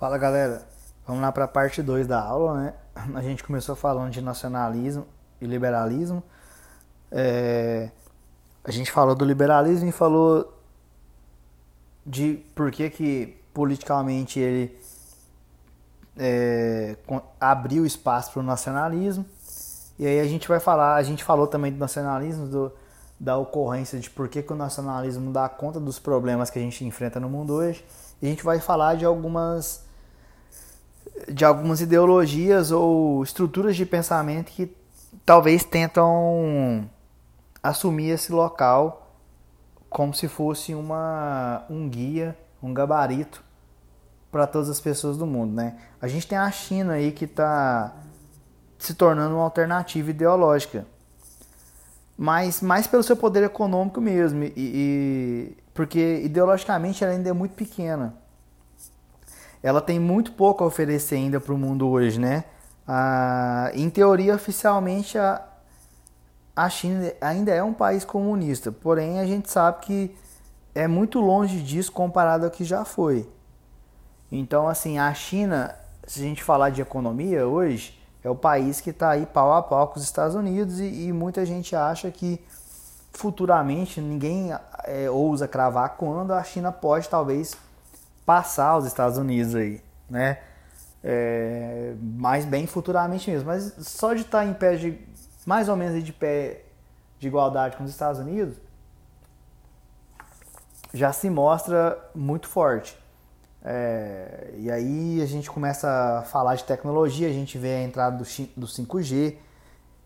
Fala galera, vamos lá para a parte 2 da aula, né? A gente começou falando de nacionalismo e liberalismo. É... A gente falou do liberalismo e falou de por que, que politicamente ele é, abriu espaço para o nacionalismo. E aí a gente vai falar, a gente falou também do nacionalismo, do, da ocorrência de por que, que o nacionalismo dá conta dos problemas que a gente enfrenta no mundo hoje. E a gente vai falar de algumas de algumas ideologias ou estruturas de pensamento que talvez tentam assumir esse local como se fosse uma, um guia, um gabarito para todas as pessoas do mundo, né? A gente tem a China aí que está se tornando uma alternativa ideológica, mas mais pelo seu poder econômico mesmo, e, e porque ideologicamente ela ainda é muito pequena ela tem muito pouco a oferecer ainda para o mundo hoje, né? Ah, em teoria, oficialmente, a, a China ainda é um país comunista, porém a gente sabe que é muito longe disso comparado ao que já foi. Então, assim, a China, se a gente falar de economia hoje, é o país que está aí pau a pau com os Estados Unidos e, e muita gente acha que futuramente ninguém é, ousa cravar quando a China pode talvez passar os Estados Unidos aí, né? É, mais bem futuramente mesmo. Mas só de estar em pé de mais ou menos de pé de igualdade com os Estados Unidos já se mostra muito forte. É, e aí a gente começa a falar de tecnologia, a gente vê a entrada do, do 5G,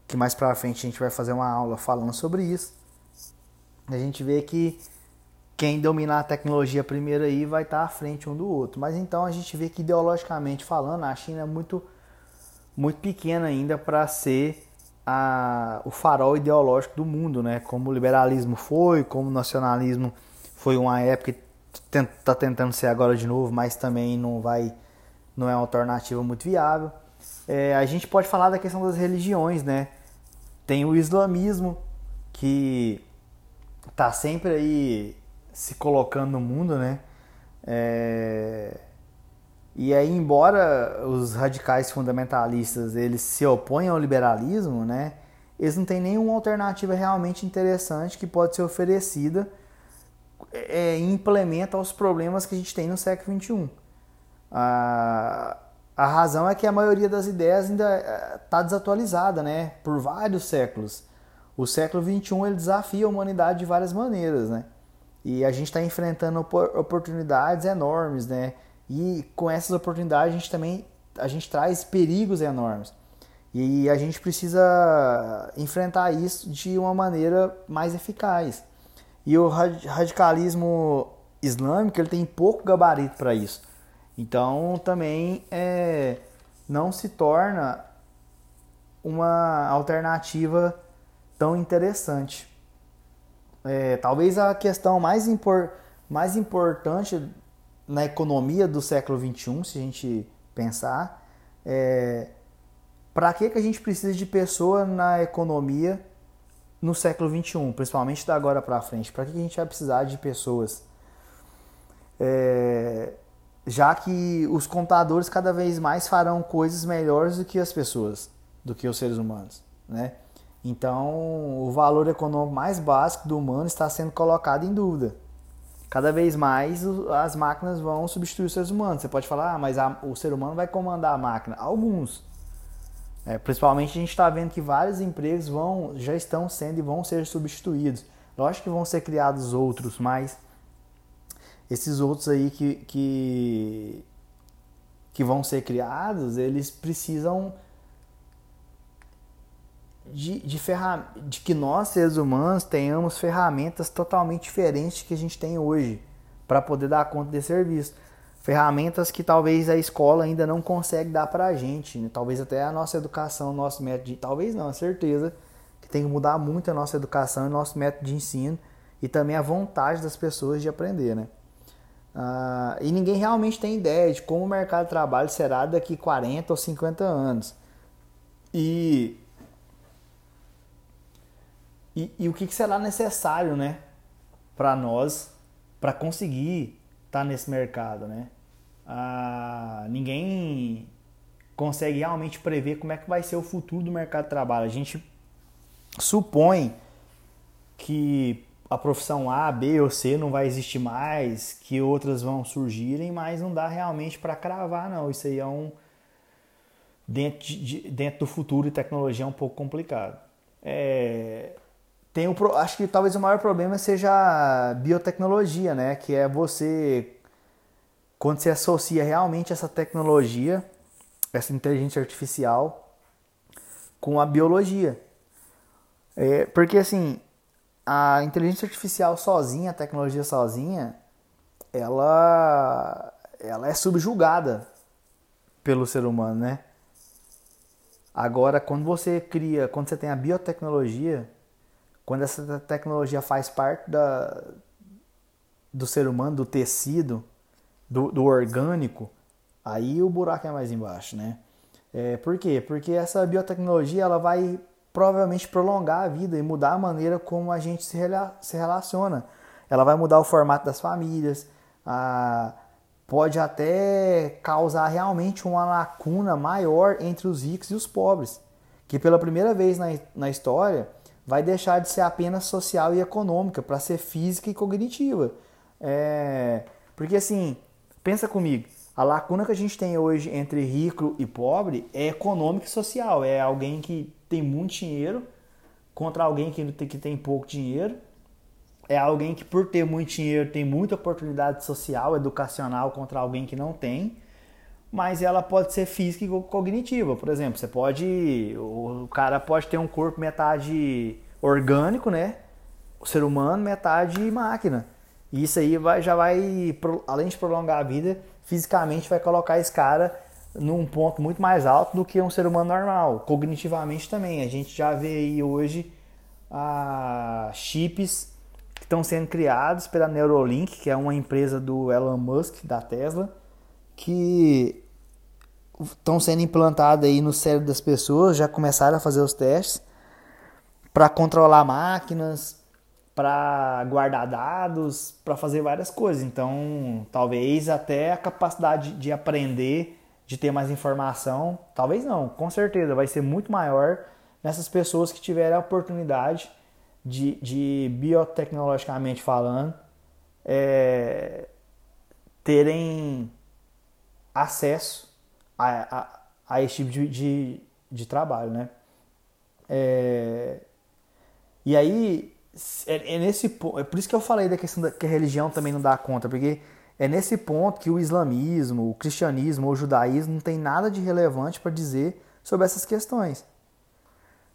que mais pra frente a gente vai fazer uma aula falando sobre isso. A gente vê que quem dominar a tecnologia primeiro aí vai estar à frente um do outro. Mas então a gente vê que ideologicamente falando, a China é muito, muito pequena ainda para ser a, o farol ideológico do mundo, né? Como o liberalismo foi, como o nacionalismo foi uma época que está tentando ser agora de novo, mas também não vai, não é uma alternativa muito viável. É, a gente pode falar da questão das religiões, né? Tem o islamismo que está sempre aí se colocando no mundo, né? É... E aí, embora os radicais fundamentalistas eles se oponham ao liberalismo, né? Eles não têm nenhuma alternativa realmente interessante que pode ser oferecida é, e implementa os problemas que a gente tem no século XXI. A, a razão é que a maioria das ideias ainda está é, desatualizada, né? Por vários séculos. O século XXI ele desafia a humanidade de várias maneiras, né? E a gente está enfrentando oportunidades enormes, né? E com essas oportunidades a gente também a gente traz perigos enormes. E a gente precisa enfrentar isso de uma maneira mais eficaz. E o radicalismo islâmico ele tem pouco gabarito para isso. Então também é, não se torna uma alternativa tão interessante. É, talvez a questão mais, impor, mais importante na economia do século XXI, se a gente pensar, é para que, que a gente precisa de pessoa na economia no século XXI, principalmente da agora para frente? Para que, que a gente vai precisar de pessoas? É, já que os computadores cada vez mais farão coisas melhores do que as pessoas, do que os seres humanos, né? Então, o valor econômico mais básico do humano está sendo colocado em dúvida. Cada vez mais as máquinas vão substituir os seres humanos. Você pode falar, ah, mas a, o ser humano vai comandar a máquina. Alguns. É, principalmente a gente está vendo que vários empregos vão, já estão sendo e vão ser substituídos. Lógico que vão ser criados outros, mas esses outros aí que, que, que vão ser criados, eles precisam de, de, ferram de que nós, seres humanos, tenhamos ferramentas totalmente diferentes que a gente tem hoje para poder dar conta desse serviço. Ferramentas que talvez a escola ainda não consegue dar para a gente, né? talvez até a nossa educação, nosso método de. Talvez não, é certeza que tem que mudar muito a nossa educação e nosso método de ensino e também a vontade das pessoas de aprender, né? Ah, e ninguém realmente tem ideia de como o mercado de trabalho será daqui 40 ou 50 anos. E e, e o que, que será necessário, né, para nós, para conseguir estar tá nesse mercado, né? ah, ninguém consegue realmente prever como é que vai ser o futuro do mercado de trabalho. A gente supõe que a profissão A, B ou C não vai existir mais, que outras vão surgirem, mas não dá realmente para cravar, não. Isso aí é um. Dentro, de, dentro do futuro e tecnologia é um pouco complicado. É, tem o, acho que talvez o maior problema seja a biotecnologia, né? Que é você. Quando você associa realmente essa tecnologia, essa inteligência artificial, com a biologia. É, porque assim, a inteligência artificial sozinha, a tecnologia sozinha, ela, ela é subjugada pelo ser humano, né? Agora, quando você cria, quando você tem a biotecnologia, quando essa tecnologia faz parte da, do ser humano, do tecido, do, do orgânico, aí o buraco é mais embaixo, né? É, por quê? Porque essa biotecnologia ela vai provavelmente prolongar a vida e mudar a maneira como a gente se, rela se relaciona. Ela vai mudar o formato das famílias, a, pode até causar realmente uma lacuna maior entre os ricos e os pobres, que pela primeira vez na, na história vai deixar de ser apenas social e econômica para ser física e cognitiva. É, porque assim, pensa comigo, a lacuna que a gente tem hoje entre rico e pobre é econômica e social. É alguém que tem muito dinheiro contra alguém que tem, que tem pouco dinheiro. É alguém que, por ter muito dinheiro, tem muita oportunidade social, educacional contra alguém que não tem. Mas ela pode ser física e cognitiva. Por exemplo, você pode. O cara pode ter um corpo metade orgânico, né? O ser humano, metade máquina. E isso aí vai, já vai, além de prolongar a vida, fisicamente vai colocar esse cara num ponto muito mais alto do que um ser humano normal. Cognitivamente também. A gente já vê aí hoje ah, chips que estão sendo criados pela Neuralink, que é uma empresa do Elon Musk, da Tesla, que estão sendo implantados aí no cérebro das pessoas, já começaram a fazer os testes para controlar máquinas, para guardar dados, para fazer várias coisas. Então, talvez até a capacidade de aprender, de ter mais informação, talvez não, com certeza vai ser muito maior nessas pessoas que tiverem a oportunidade de, de biotecnologicamente falando, é, terem acesso a, a, esse tipo de, de, de trabalho, né? É, e aí, é, é nesse é por isso que eu falei da questão da que a religião também não dá conta, porque é nesse ponto que o islamismo, o cristianismo ou o judaísmo não tem nada de relevante para dizer sobre essas questões.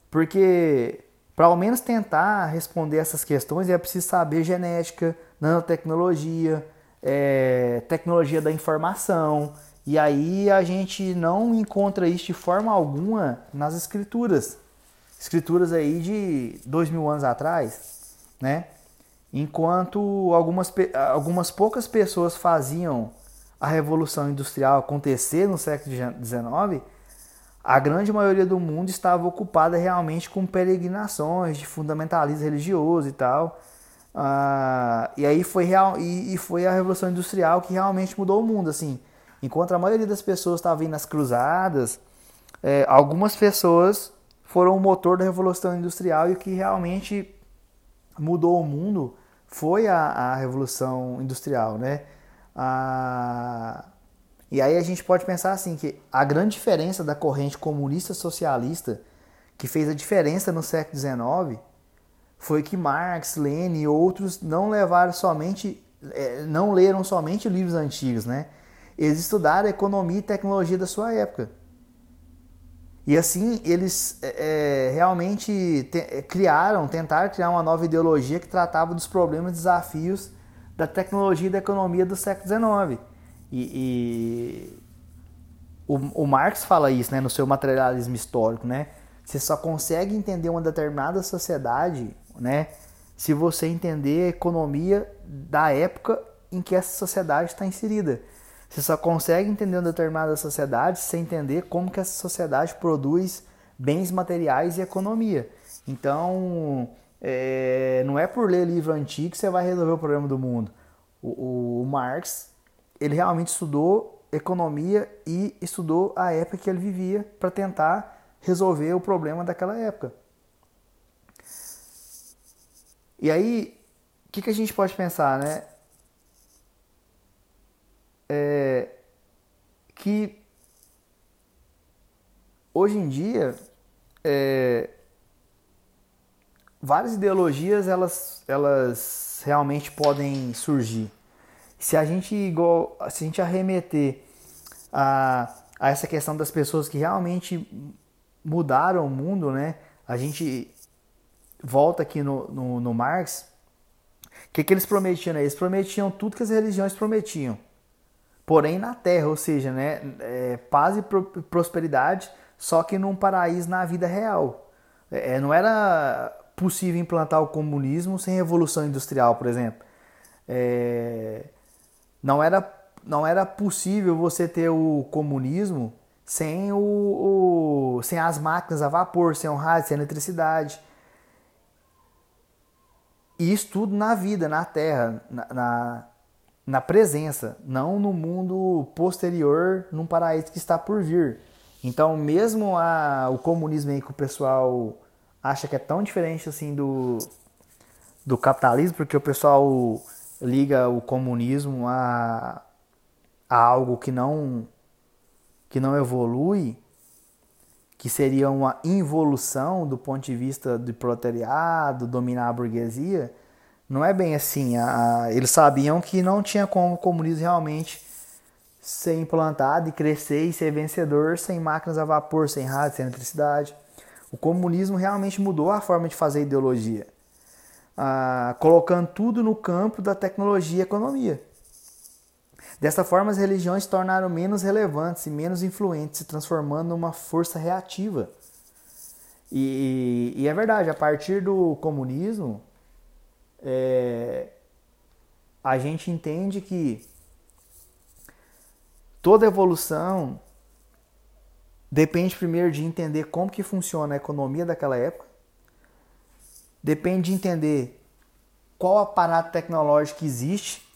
Porque para ao menos tentar responder essas questões é preciso saber genética, nanotecnologia, é, tecnologia da informação. E aí a gente não encontra isso de forma alguma nas escrituras escrituras aí de dois mil anos atrás, né? Enquanto algumas, algumas poucas pessoas faziam a Revolução Industrial acontecer no século XIX, a grande maioria do mundo estava ocupada realmente com peregrinações de fundamentalismo religioso e tal. Ah, e aí foi, real, e, e, foi a Revolução Industrial que realmente mudou o mundo. assim Enquanto a maioria das pessoas estava indo nas cruzadas, é, algumas pessoas foram o motor da Revolução Industrial e o que realmente mudou o mundo foi a, a Revolução Industrial, né? A... E aí a gente pode pensar assim que a grande diferença da corrente comunista socialista que fez a diferença no século XIX foi que Marx, Lenin e outros não levaram somente, é, não leram somente livros antigos, né? Eles estudaram economia e tecnologia da sua época. E assim eles é, é, realmente te, é, criaram, tentaram criar uma nova ideologia que tratava dos problemas e desafios da tecnologia e da economia do século XIX. E, e o, o, Marx fala isso né, no seu materialismo histórico. Né? Você só consegue entender uma determinada sociedade né, se você entender a economia da época em que essa sociedade está inserida. Você só consegue entender uma determinada sociedade sem entender como que essa sociedade produz bens materiais e economia. Então, é, não é por ler livro antigo que você vai resolver o problema do mundo. O, o, o Marx, ele realmente estudou economia e estudou a época que ele vivia para tentar resolver o problema daquela época. E aí, o que, que a gente pode pensar, né? É, que hoje em dia é, várias ideologias elas, elas realmente podem surgir. Se a gente igual, se a gente arremeter a, a essa questão das pessoas que realmente mudaram o mundo, né? A gente volta aqui no, no, no Marx, o que, que eles prometiam? Né? Eles prometiam tudo que as religiões prometiam, porém na Terra, ou seja, né, é, paz e pro, prosperidade, só que num paraíso na vida real. É, não era possível implantar o comunismo sem revolução industrial, por exemplo. É, não era não era possível você ter o comunismo sem o, o, sem as máquinas a vapor, sem o rádio, sem a eletricidade. E isso tudo na vida, na Terra, na, na, na presença, não no mundo posterior, num paraíso que está por vir. Então, mesmo a, o comunismo aí que o pessoal acha que é tão diferente assim do, do capitalismo, porque o pessoal liga o comunismo a, a algo que não que não evolui, que seria uma involução do ponto de vista do proletariado, dominar a burguesia, não é bem assim. A, a, eles sabiam que não tinha como o comunismo realmente ser implantado e crescer e ser vencedor sem máquinas a vapor, sem rádio, sem eletricidade. O comunismo realmente mudou a forma de fazer ideologia, colocando tudo no campo da tecnologia e economia. Dessa forma, as religiões se tornaram menos relevantes e menos influentes, se transformando numa força reativa. E, e é verdade, a partir do comunismo, é, a gente entende que toda evolução depende primeiro de entender como que funciona a economia daquela época, depende de entender qual aparato tecnológico existe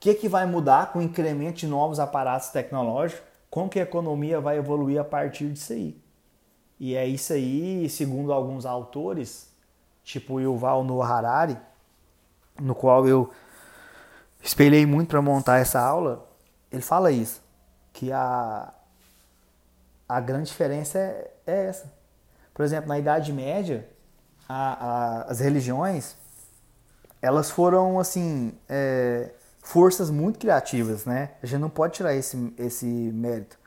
que, que vai mudar com o incremento de novos aparatos tecnológicos? Como que a economia vai evoluir a partir disso aí? E é isso aí, segundo alguns autores, tipo Yuval Noah Harari, no qual eu espelhei muito para montar essa aula, ele fala isso, que a, a grande diferença é, é essa. Por exemplo, na Idade Média, a, a, as religiões, elas foram assim, é, forças muito criativas, né? A gente não pode tirar esse, esse mérito.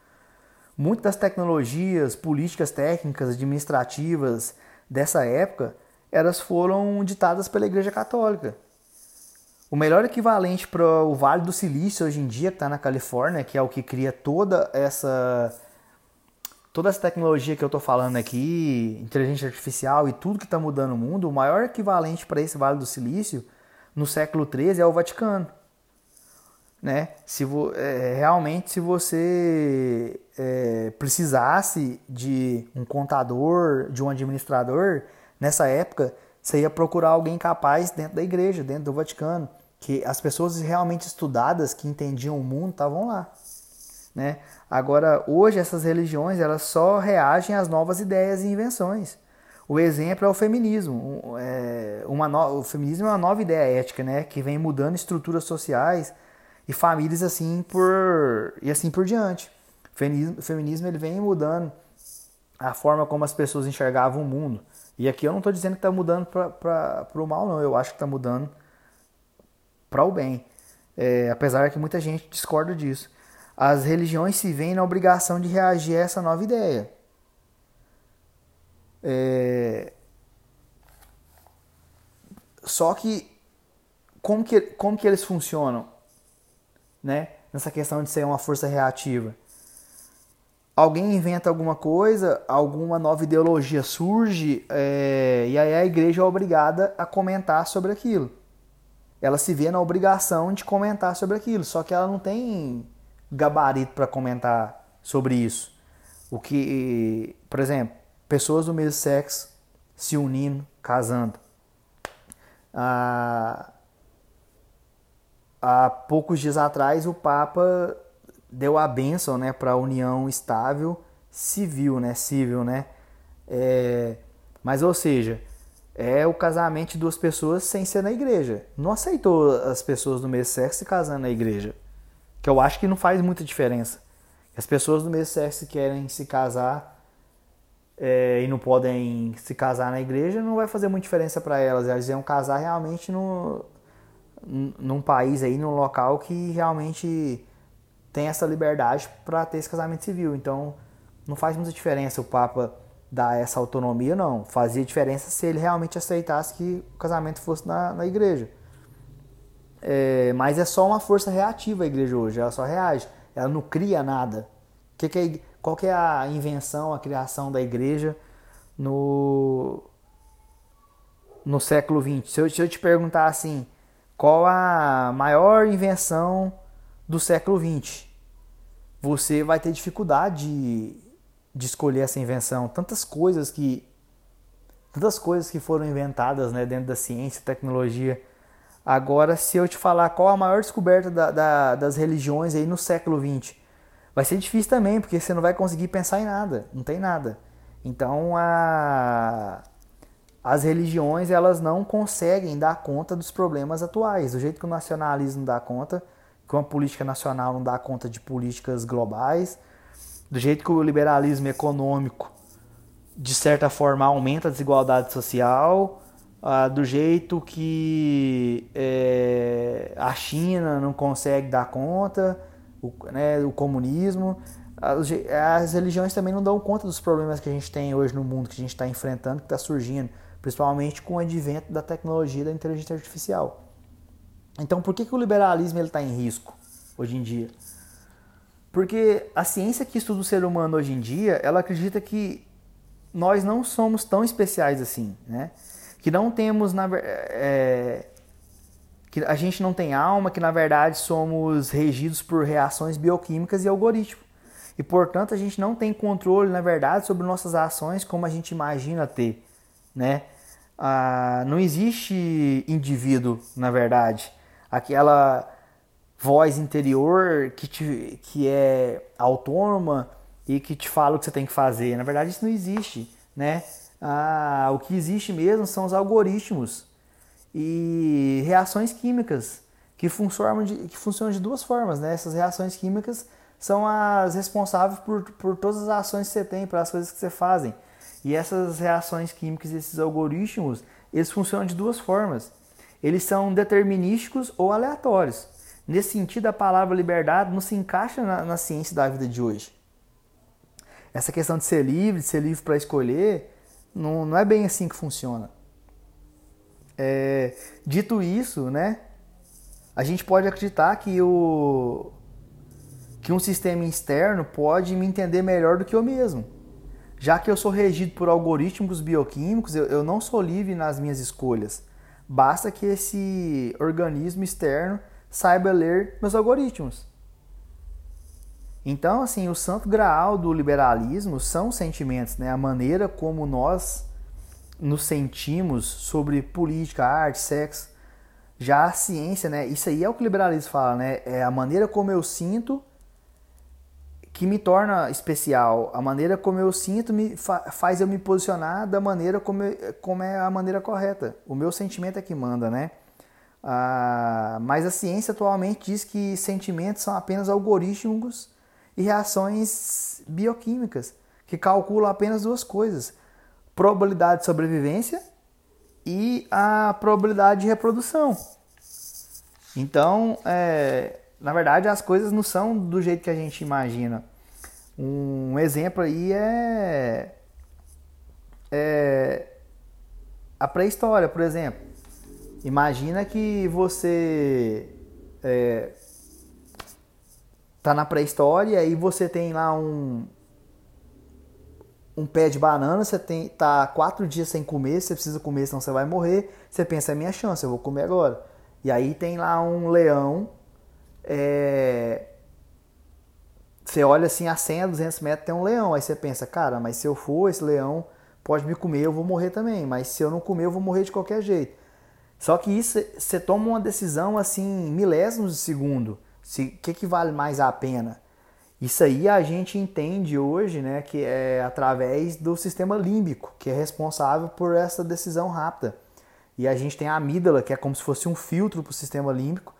Muitas das tecnologias, políticas técnicas, administrativas dessa época, elas foram ditadas pela Igreja Católica. O melhor equivalente para o Vale do Silício hoje em dia, que está na Califórnia, que é o que cria toda essa toda essa tecnologia que eu estou falando aqui, inteligência artificial e tudo que está mudando o mundo, o maior equivalente para esse Vale do Silício no século XIII é o Vaticano né? Se vo, é, realmente se você é, precisasse de um contador, de um administrador, nessa época você ia procurar alguém capaz dentro da igreja, dentro do Vaticano, que as pessoas realmente estudadas que entendiam o mundo estavam lá, né? Agora hoje essas religiões elas só reagem às novas ideias e invenções. O exemplo é o feminismo. É uma no... O feminismo é uma nova ideia ética, né? Que vem mudando estruturas sociais, e famílias assim por e assim por diante. O feminismo, ele vem mudando a forma como as pessoas enxergavam o mundo. E aqui eu não estou dizendo que está mudando para o mal, não. Eu acho que está mudando para o bem. É, apesar que muita gente discorda disso. As religiões se veem na obrigação de reagir a essa nova ideia. É... Só que como, que como que eles funcionam? né? Nessa questão de ser uma força reativa. Alguém inventa alguma coisa, alguma nova ideologia surge, é, e aí a igreja é obrigada a comentar sobre aquilo. Ela se vê na obrigação de comentar sobre aquilo, só que ela não tem gabarito para comentar sobre isso. O que, por exemplo, pessoas do mesmo sexo se unindo, casando. Ah, há poucos dias atrás o Papa deu a bênção né, para a união estável civil, né? Civil, né? É, mas, ou seja, é o casamento de duas pessoas sem ser na igreja. Não aceitou as pessoas do mesmo sexo se casando na igreja. Que eu acho que não faz muita diferença. As pessoas do mesmo sexo querem se casar é, e não podem se casar na igreja, não vai fazer muita diferença para elas. Elas iam casar realmente no, num país aí, num local que realmente tem essa liberdade para ter esse casamento civil. Então, não faz muita diferença o Papa dar essa autonomia, não. Fazia diferença se ele realmente aceitasse que o casamento fosse na, na igreja. É, mas é só uma força reativa a igreja hoje, ela só reage, ela não cria nada. Que que é, qual que é a invenção, a criação da igreja no, no século XX? Se eu, se eu te perguntar assim, qual a maior invenção do século XX? Você vai ter dificuldade de, de escolher essa invenção. Tantas coisas que tantas coisas que foram inventadas né, dentro da ciência, tecnologia. Agora, se eu te falar qual a maior descoberta da, da, das religiões aí no século XX, vai ser difícil também, porque você não vai conseguir pensar em nada, não tem nada. Então, a, as religiões elas não conseguem dar conta dos problemas atuais. Do jeito que o nacionalismo dá conta, que uma política nacional não dá conta de políticas globais, do jeito que o liberalismo econômico, de certa forma, aumenta a desigualdade social, ah, do jeito que é, a China não consegue dar conta, o, né, o comunismo, as religiões também não dão conta dos problemas que a gente tem hoje no mundo, que a gente está enfrentando, que está surgindo principalmente com o advento da tecnologia da inteligência artificial. Então, por que, que o liberalismo está em risco hoje em dia? Porque a ciência que estuda o ser humano hoje em dia, ela acredita que nós não somos tão especiais assim, né? Que não temos, na, é, que a gente não tem alma, que na verdade somos regidos por reações bioquímicas e algoritmos. E portanto a gente não tem controle, na verdade, sobre nossas ações como a gente imagina ter, né? ah, não existe indivíduo, na verdade. Aquela voz interior que, te, que é autônoma e que te fala o que você tem que fazer. Na verdade, isso não existe, né? Ah, o que existe mesmo são os algoritmos e reações químicas que funcionam de, que funcionam de duas formas, né? Essas reações químicas são as responsáveis por, por todas as ações que você tem, pelas coisas que você fazem. E essas reações químicas, esses algoritmos, eles funcionam de duas formas. Eles são determinísticos ou aleatórios. Nesse sentido, a palavra liberdade não se encaixa na, na ciência da vida de hoje. Essa questão de ser livre, de ser livre para escolher, não, não é bem assim que funciona. É, dito isso, né, a gente pode acreditar que, o, que um sistema externo pode me entender melhor do que eu mesmo. Já que eu sou regido por algoritmos bioquímicos, eu, eu não sou livre nas minhas escolhas. Basta que esse organismo externo saiba ler meus algoritmos. Então, assim, o santo graal do liberalismo são sentimentos, né? A maneira como nós nos sentimos sobre política, arte, sexo. Já a ciência, né? Isso aí é o que o liberalismo fala, né? É a maneira como eu sinto que me torna especial. A maneira como eu sinto me fa faz eu me posicionar da maneira como, eu, como é a maneira correta. O meu sentimento é que manda, né? Ah, mas a ciência atualmente diz que sentimentos são apenas algoritmos e reações bioquímicas que calculam apenas duas coisas: probabilidade de sobrevivência e a probabilidade de reprodução. Então, é, na verdade, as coisas não são do jeito que a gente imagina. Um exemplo aí é, é a pré-história, por exemplo. Imagina que você é, tá na pré-história e você tem lá um um pé de banana, você tem tá quatro dias sem comer, você precisa comer, senão você vai morrer. Você pensa, é minha chance, eu vou comer agora. E aí tem lá um leão é... Você olha assim a 100 a 200 metros tem um leão. Aí você pensa, cara, mas se eu for, esse leão pode me comer, eu vou morrer também. Mas se eu não comer, eu vou morrer de qualquer jeito. Só que isso você toma uma decisão assim, milésimos de segundo. O que, que vale mais a pena? Isso aí a gente entende hoje, né, que é através do sistema límbico, que é responsável por essa decisão rápida. E a gente tem a amígdala, que é como se fosse um filtro para o sistema límbico,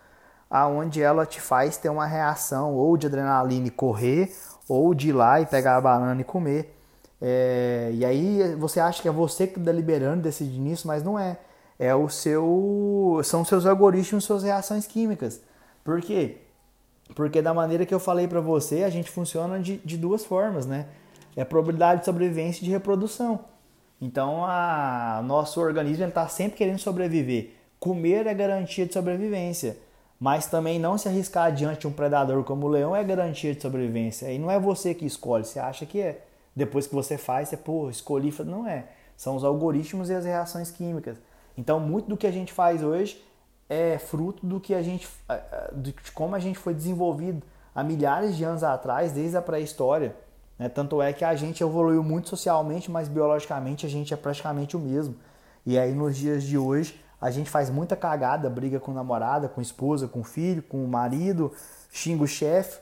aonde ela te faz ter uma reação ou de adrenalina e correr, ou de ir lá e pegar a banana e comer. É, e aí você acha que é você que está liberando, decide nisso, mas não é. É o seu, são seus algoritmos, suas reações químicas. Por quê? Porque da maneira que eu falei para você, a gente funciona de, de duas formas, né? É probabilidade de sobrevivência e de reprodução. Então, a nosso organismo está sempre querendo sobreviver. Comer é garantia de sobrevivência, mas também não se arriscar diante de um predador como o leão é garantia de sobrevivência. E não é você que escolhe, você acha que é. Depois que você faz, você, pô, escolhi, não é. São os algoritmos e as reações químicas. Então, muito do que a gente faz hoje é fruto do que a gente, de como a gente foi desenvolvido há milhares de anos atrás, desde a pré-história. Né? Tanto é que a gente evoluiu muito socialmente, mas biologicamente a gente é praticamente o mesmo. E aí nos dias de hoje a gente faz muita cagada, briga com namorada, com esposa, com filho, com o marido, xinga o chefe,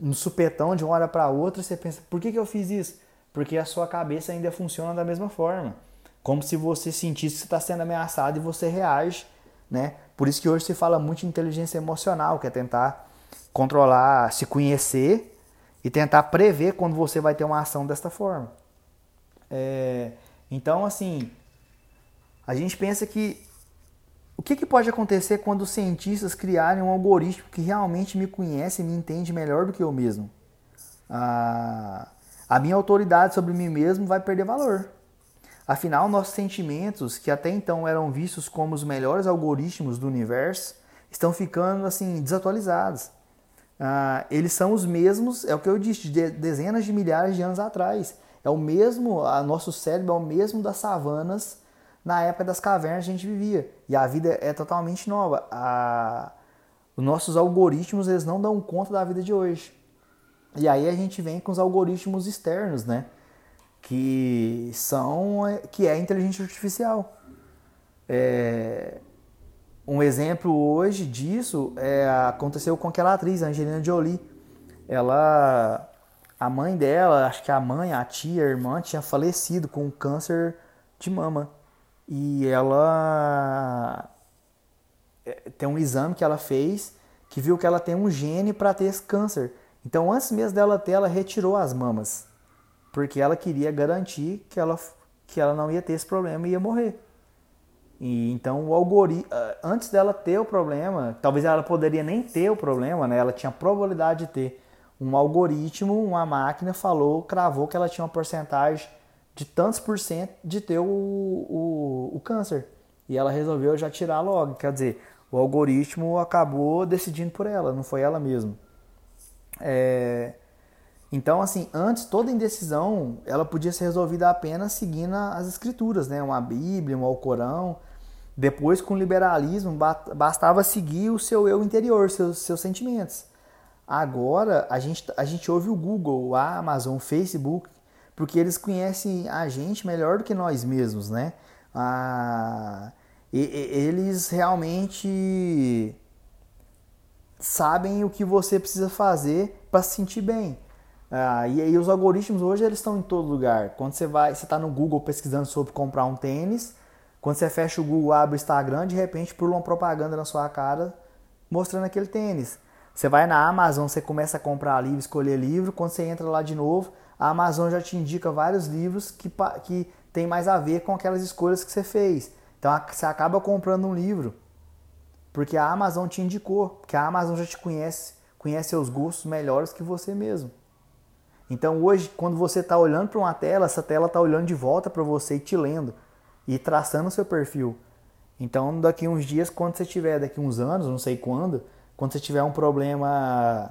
no supetão de uma hora para outra você pensa, por que, que eu fiz isso? Porque a sua cabeça ainda funciona da mesma forma. Como se você sentisse que está sendo ameaçado e você reage, né? Por isso que hoje se fala muito de inteligência emocional, que é tentar controlar, se conhecer e tentar prever quando você vai ter uma ação desta forma. É, então, assim, a gente pensa que o que, que, pode acontecer quando os cientistas criarem um algoritmo que realmente me conhece e me entende melhor do que eu mesmo? A, minha autoridade sobre mim mesmo vai perder valor. Afinal, nossos sentimentos, que até então eram vistos como os melhores algoritmos do universo, estão ficando assim desatualizados. Ah, eles são os mesmos, é o que eu disse, de dezenas de milhares de anos atrás. É o mesmo, a nosso cérebro é o mesmo das savanas na época das cavernas a gente vivia. E a vida é totalmente nova. A, os nossos algoritmos eles não dão conta da vida de hoje. E aí a gente vem com os algoritmos externos, né? Que são que é a inteligência artificial. É, um exemplo hoje disso é, aconteceu com aquela atriz, Angelina Jolie. Ela, a mãe dela, acho que a mãe, a tia, a irmã tinha falecido com câncer de mama. E ela é, tem um exame que ela fez que viu que ela tem um gene para ter esse câncer. Então, antes mesmo dela ter, ela retirou as mamas, porque ela queria garantir que ela, que ela não ia ter esse problema e ia morrer. E então o algoritmo, antes dela ter o problema, talvez ela poderia nem ter o problema, né? Ela tinha probabilidade de ter um algoritmo, uma máquina falou, cravou que ela tinha uma porcentagem de tantos por cento de ter o, o, o câncer. E ela resolveu já tirar logo. Quer dizer, o algoritmo acabou decidindo por ela, não foi ela mesma. É... Então, assim, antes toda indecisão ela podia ser resolvida apenas seguindo as escrituras, né? Uma Bíblia, um Alcorão. Depois, com o liberalismo, bastava seguir o seu eu interior, seus, seus sentimentos. Agora, a gente, a gente ouve o Google, a Amazon, o Facebook, porque eles conhecem a gente melhor do que nós mesmos, né? Ah, e, e, eles realmente sabem o que você precisa fazer para se sentir bem. Ah, e aí os algoritmos hoje eles estão em todo lugar. Quando você vai, você está no Google pesquisando sobre comprar um tênis, quando você fecha o Google, abre o Instagram, de repente pula uma propaganda na sua cara mostrando aquele tênis. Você vai na Amazon, você começa a comprar livro, escolher livro. Quando você entra lá de novo, a Amazon já te indica vários livros que, que tem mais a ver com aquelas escolhas que você fez. Então você acaba comprando um livro porque a Amazon te indicou, porque a Amazon já te conhece, conhece seus gostos melhores que você mesmo. Então hoje, quando você está olhando para uma tela, essa tela está olhando de volta para você e te lendo e traçando o seu perfil. Então, daqui uns dias, quando você tiver, daqui uns anos, não sei quando, quando você tiver um problema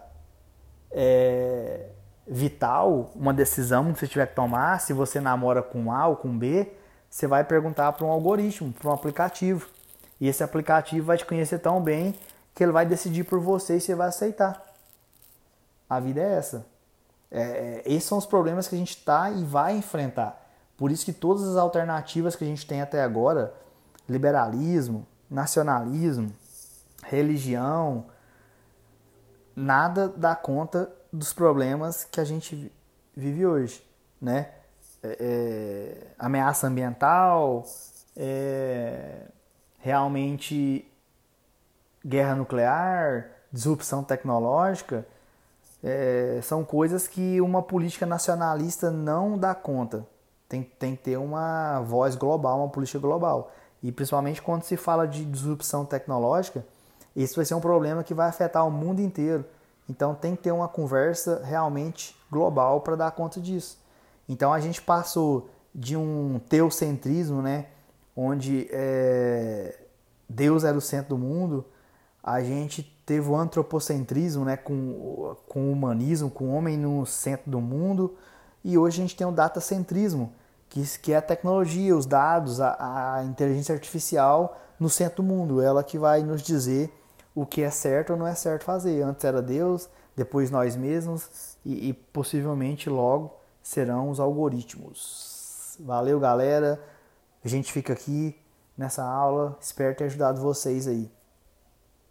é, vital, uma decisão que você tiver que tomar, se você namora com A ou com B, você vai perguntar para um algoritmo, para um aplicativo. E esse aplicativo vai te conhecer tão bem que ele vai decidir por você e você vai aceitar. A vida é essa. É, é esses são os problemas que a gente está e vai enfrentar. Por isso que todas as alternativas que a gente tem até agora, liberalismo, nacionalismo, religião, nada dá conta dos problemas que a gente vive hoje, né? É, é, ameaça ambiental, é, realmente guerra nuclear, disrupção tecnológica, é, são coisas que uma política nacionalista não dá conta. Tem, tem que ter uma voz global, uma política global. E principalmente quando se fala de disrupção tecnológica, isso vai ser um problema que vai afetar o mundo inteiro. Então tem que ter uma conversa realmente global para dar conta disso. Então a gente passou de um teocentrismo, né, onde é, Deus era o centro do mundo, a gente teve o antropocentrismo, né, com, com o humanismo, com o homem no centro do mundo, e hoje a gente tem o datacentrismo, que, que é a tecnologia, os dados, a, a inteligência artificial no centro do mundo, ela que vai nos dizer o que é certo ou não é certo fazer. Antes era Deus, depois nós mesmos e, e possivelmente logo serão os algoritmos. Valeu, galera. A gente fica aqui nessa aula. Espero ter ajudado vocês aí.